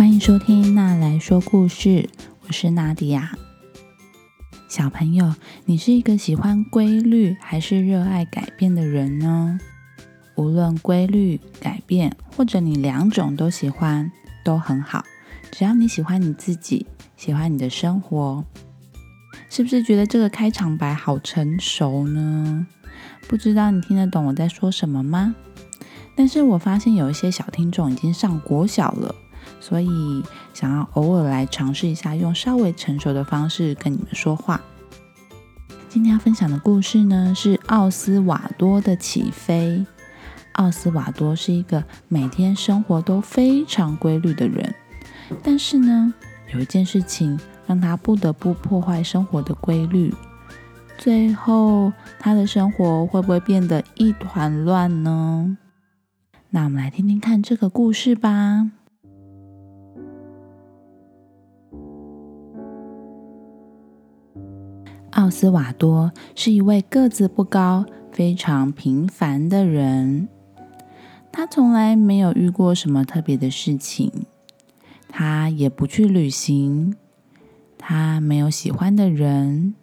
欢迎收听娜来说故事，我是娜迪亚。小朋友，你是一个喜欢规律还是热爱改变的人呢？无论规律、改变，或者你两种都喜欢，都很好。只要你喜欢你自己，喜欢你的生活，是不是觉得这个开场白好成熟呢？不知道你听得懂我在说什么吗？但是我发现有一些小听众已经上国小了，所以想要偶尔来尝试一下，用稍微成熟的方式跟你们说话。今天要分享的故事呢，是奥斯瓦多的起飞。奥斯瓦多是一个每天生活都非常规律的人。但是呢，有一件事情让他不得不破坏生活的规律，最后他的生活会不会变得一团乱呢？那我们来听听看这个故事吧。奥斯瓦多是一位个子不高、非常平凡的人，他从来没有遇过什么特别的事情。他也不去旅行，他没有喜欢的人，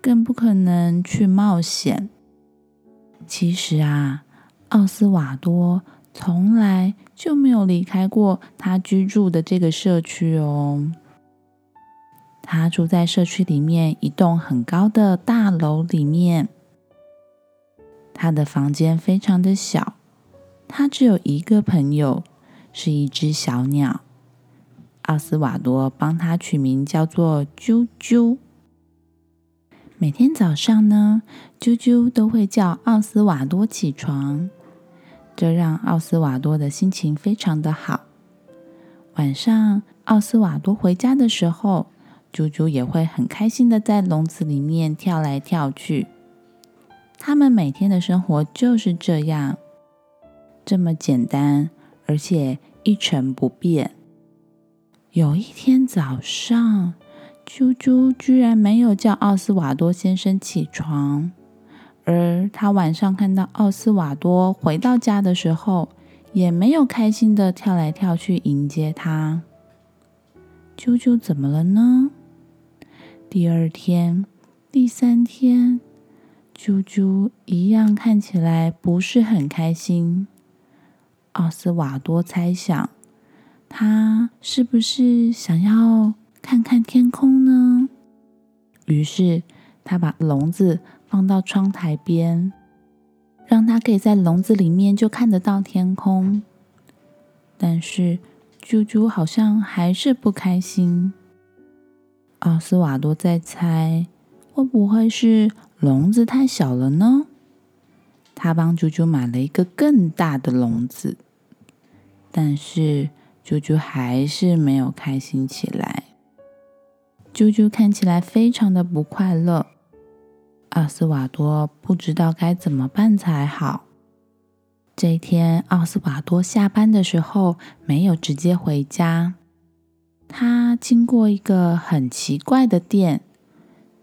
更不可能去冒险。其实啊，奥斯瓦多从来就没有离开过他居住的这个社区哦。他住在社区里面一栋很高的大楼里面，他的房间非常的小，他只有一个朋友，是一只小鸟。奥斯瓦多帮他取名叫做啾啾。每天早上呢，啾啾都会叫奥斯瓦多起床，这让奥斯瓦多的心情非常的好。晚上，奥斯瓦多回家的时候，啾啾也会很开心的在笼子里面跳来跳去。他们每天的生活就是这样，这么简单，而且一成不变。有一天早上，啾啾居然没有叫奥斯瓦多先生起床，而他晚上看到奥斯瓦多回到家的时候，也没有开心的跳来跳去迎接他。啾啾怎么了呢？第二天、第三天，啾啾一样看起来不是很开心。奥斯瓦多猜想。他是不是想要看看天空呢？于是他把笼子放到窗台边，让他可以在笼子里面就看得到天空。但是啾啾好像还是不开心。奥斯瓦多在猜，会不会是笼子太小了呢？他帮啾啾买了一个更大的笼子，但是。啾啾还是没有开心起来。啾啾看起来非常的不快乐。奥斯瓦多不知道该怎么办才好。这一天，奥斯瓦多下班的时候没有直接回家，他经过一个很奇怪的店，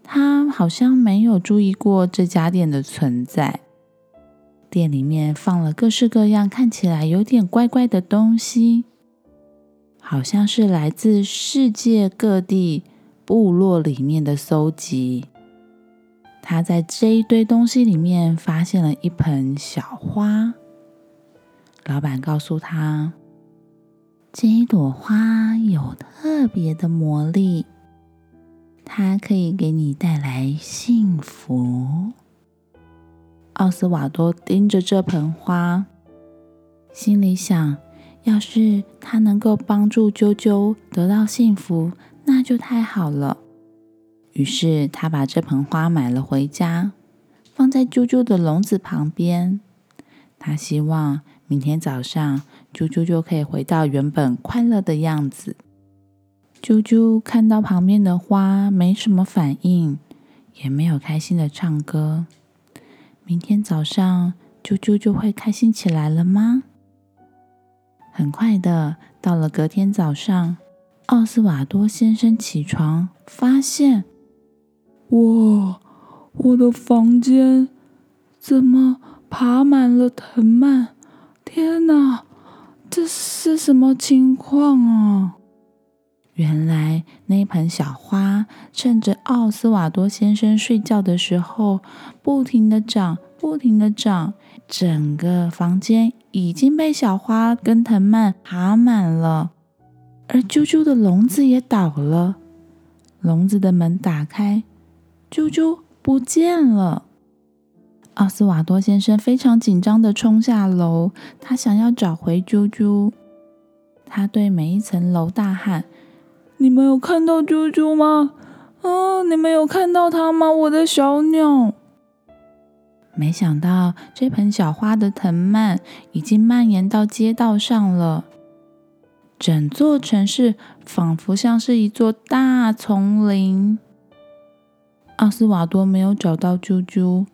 他好像没有注意过这家店的存在。店里面放了各式各样看起来有点怪怪的东西。好像是来自世界各地部落里面的搜集。他在这一堆东西里面发现了一盆小花。老板告诉他，这一朵花有特别的魔力，它可以给你带来幸福。奥斯瓦多盯着这盆花，心里想。要是它能够帮助啾啾得到幸福，那就太好了。于是他把这盆花买了回家，放在啾啾的笼子旁边。他希望明天早上啾啾就可以回到原本快乐的样子。啾啾看到旁边的花没什么反应，也没有开心的唱歌。明天早上啾啾就会开心起来了吗？很快的，到了隔天早上，奥斯瓦多先生起床，发现，哇，我的房间怎么爬满了藤蔓？天哪，这是什么情况啊？原来那盆小花趁着奥斯瓦多先生睡觉的时候，不停的长，不停的长，整个房间已经被小花跟藤蔓爬满了，而啾啾的笼子也倒了，笼子的门打开，啾啾不见了。奥斯瓦多先生非常紧张的冲下楼，他想要找回啾啾，他对每一层楼大喊。你们有看到啾啾吗？啊，你们有看到它吗？我的小鸟。没想到这盆小花的藤蔓已经蔓延到街道上了，整座城市仿佛像是一座大丛林。奥斯瓦多没有找到啾啾，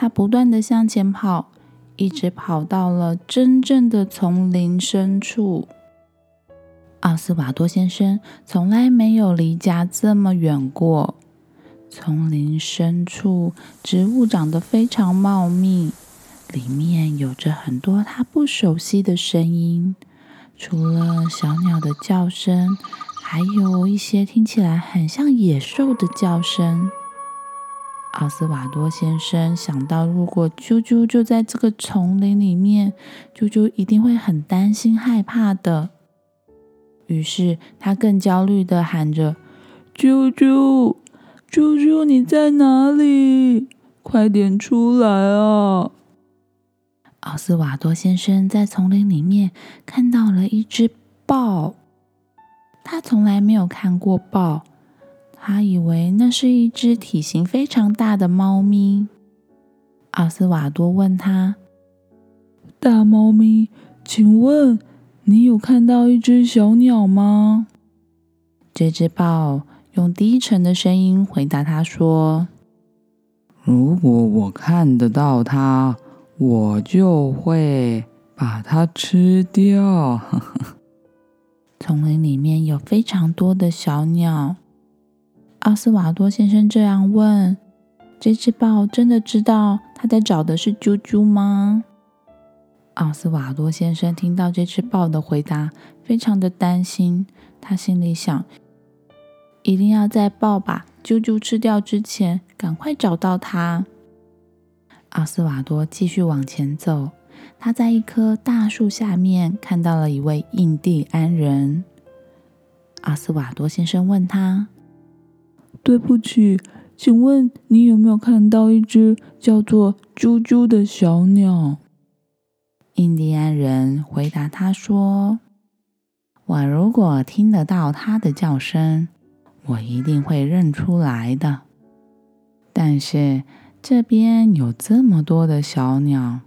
他不断的向前跑，一直跑到了真正的丛林深处。奥斯瓦多先生从来没有离家这么远过。丛林深处，植物长得非常茂密，里面有着很多他不熟悉的声音。除了小鸟的叫声，还有一些听起来很像野兽的叫声。奥斯瓦多先生想到，如果啾啾就在这个丛林里面，啾啾一定会很担心、害怕的。于是他更焦虑的喊着：“啾啾，啾啾，你在哪里？快点出来啊！”奥斯瓦多先生在丛林里面看到了一只豹，他从来没有看过豹，他以为那是一只体型非常大的猫咪。奥斯瓦多问他：“大猫咪，请问？”你有看到一只小鸟吗？这只豹用低沉的声音回答他说：“如果我看得到它，我就会把它吃掉。”丛林里面有非常多的小鸟。奥斯瓦多先生这样问：“这只豹真的知道他在找的是啾啾吗？”奥斯瓦多先生听到这只豹的回答，非常的担心。他心里想：一定要在豹把啾啾吃掉之前，赶快找到它。奥斯瓦多继续往前走，他在一棵大树下面看到了一位印第安人。奥斯瓦多先生问他：“对不起，请问你有没有看到一只叫做啾啾的小鸟？”印第安人回答他说：“我如果听得到它的叫声，我一定会认出来的。但是这边有这么多的小鸟，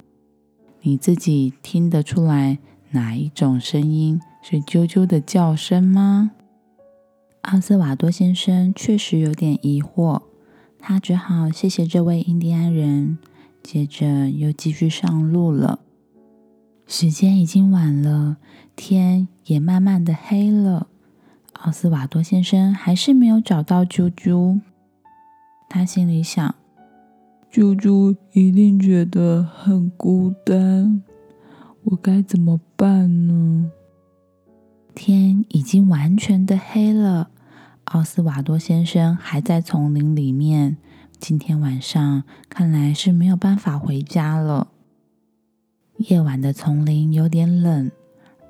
你自己听得出来哪一种声音是啾啾的叫声吗？”奥斯瓦多先生确实有点疑惑，他只好谢谢这位印第安人，接着又继续上路了。时间已经晚了，天也慢慢的黑了。奥斯瓦多先生还是没有找到啾啾。他心里想：啾啾一定觉得很孤单，我该怎么办呢？天已经完全的黑了，奥斯瓦多先生还在丛林里面。今天晚上看来是没有办法回家了。夜晚的丛林有点冷，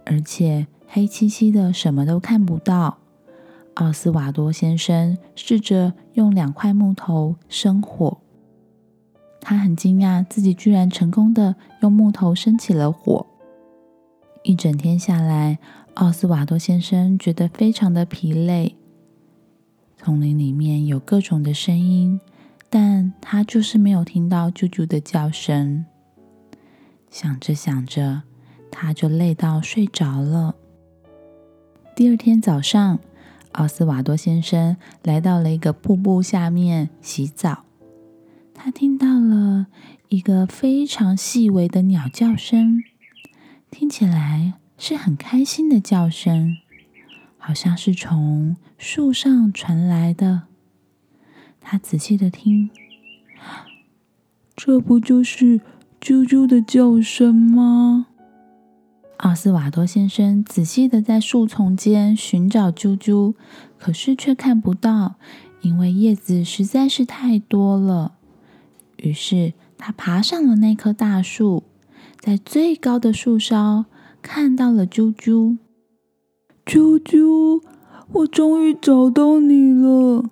而且黑漆漆的，什么都看不到。奥斯瓦多先生试着用两块木头生火，他很惊讶自己居然成功的用木头生起了火。一整天下来，奥斯瓦多先生觉得非常的疲累。丛林里面有各种的声音，但他就是没有听到啾啾的叫声。想着想着，他就累到睡着了。第二天早上，奥斯瓦多先生来到了一个瀑布下面洗澡。他听到了一个非常细微的鸟叫声，听起来是很开心的叫声，好像是从树上传来的。他仔细的听，这不就是……啾啾的叫声吗？奥斯瓦多先生仔细的在树丛间寻找啾啾，可是却看不到，因为叶子实在是太多了。于是他爬上了那棵大树，在最高的树梢看到了啾啾。啾啾，我终于找到你了，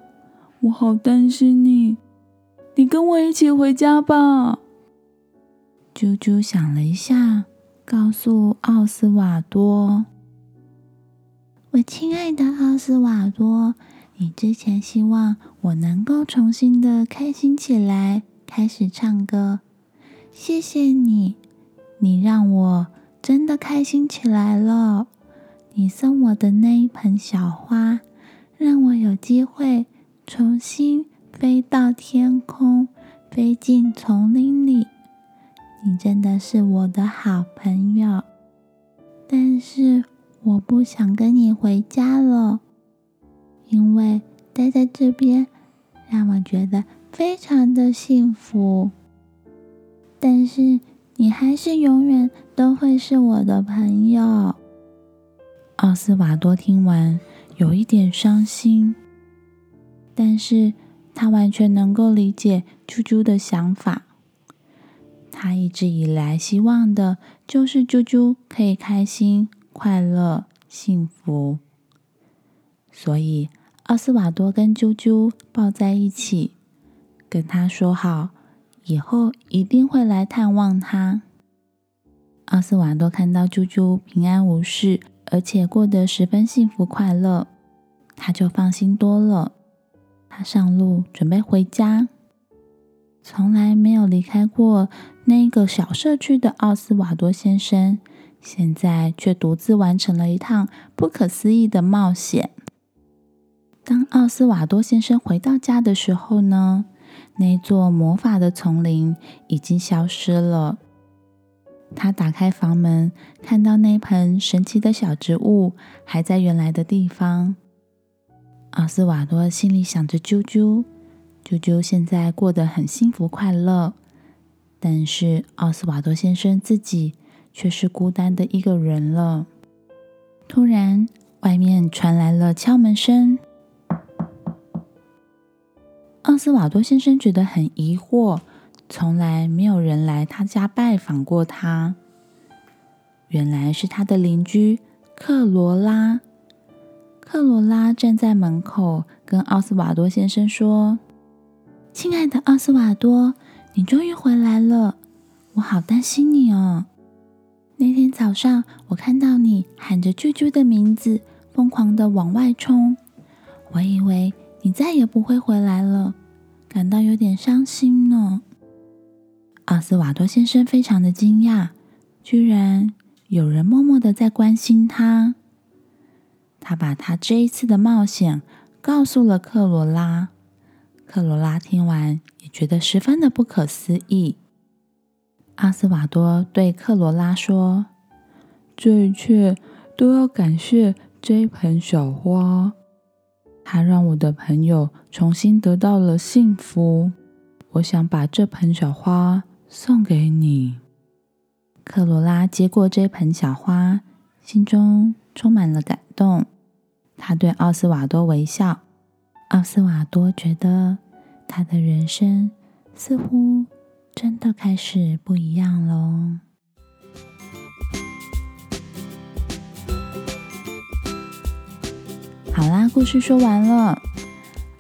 我好担心你，你跟我一起回家吧。啾啾想了一下。告诉奥斯瓦多：“我亲爱的奥斯瓦多，你之前希望我能够重新的开心起来，开始唱歌。谢谢你，你让我真的开心起来了。你送我的那一盆小花，让我有机会重新飞到天空，飞进丛林里。”你真的是我的好朋友，但是我不想跟你回家了，因为待在这边让我觉得非常的幸福。但是你还是永远都会是我的朋友。奥斯瓦多听完有一点伤心，但是他完全能够理解啾啾的想法。他一直以来希望的就是啾啾可以开心、快乐、幸福，所以奥斯瓦多跟啾啾抱在一起，跟他说好，以后一定会来探望他。奥斯瓦多看到啾啾平安无事，而且过得十分幸福快乐，他就放心多了。他上路准备回家。从来没有离开过那个小社区的奥斯瓦多先生，现在却独自完成了一趟不可思议的冒险。当奥斯瓦多先生回到家的时候呢，那座魔法的丛林已经消失了。他打开房门，看到那盆神奇的小植物还在原来的地方。奥斯瓦多心里想着：“啾啾。”啾啾现在过得很幸福快乐，但是奥斯瓦多先生自己却是孤单的一个人了。突然，外面传来了敲门声。奥斯瓦多先生觉得很疑惑，从来没有人来他家拜访过他。原来是他的邻居克罗拉。克罗拉站在门口，跟奥斯瓦多先生说。亲爱的奥斯瓦多，你终于回来了，我好担心你哦。那天早上，我看到你喊着啾啾的名字，疯狂的往外冲，我以为你再也不会回来了，感到有点伤心呢。奥斯瓦多先生非常的惊讶，居然有人默默的在关心他。他把他这一次的冒险告诉了克罗拉。克罗拉听完也觉得十分的不可思议。阿斯瓦多对克罗拉说：“这一切都要感谢这一盆小花，它让我的朋友重新得到了幸福。我想把这盆小花送给你。”克罗拉接过这盆小花，心中充满了感动。他对奥斯瓦多微笑。奥斯瓦多觉得他的人生似乎真的开始不一样喽。好啦，故事说完了。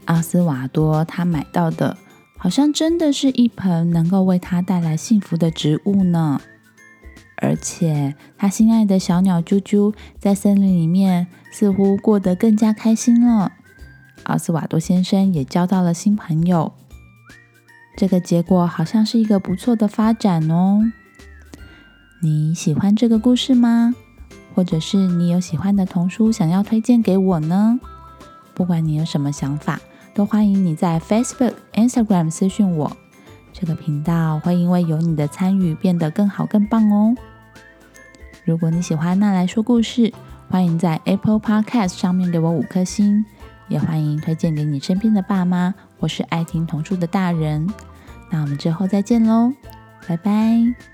奥斯瓦多他买到的，好像真的是一盆能够为他带来幸福的植物呢。而且，他心爱的小鸟啾啾在森林里面似乎过得更加开心了。奥斯瓦多先生也交到了新朋友，这个结果好像是一个不错的发展哦。你喜欢这个故事吗？或者是你有喜欢的童书想要推荐给我呢？不管你有什么想法，都欢迎你在 Facebook、Instagram 私讯我。这个频道会因为有你的参与变得更好更棒哦。如果你喜欢那来说故事，欢迎在 Apple Podcast 上面给我五颗星。也欢迎推荐给你身边的爸妈或是爱听童书的大人。那我们之后再见喽，拜拜。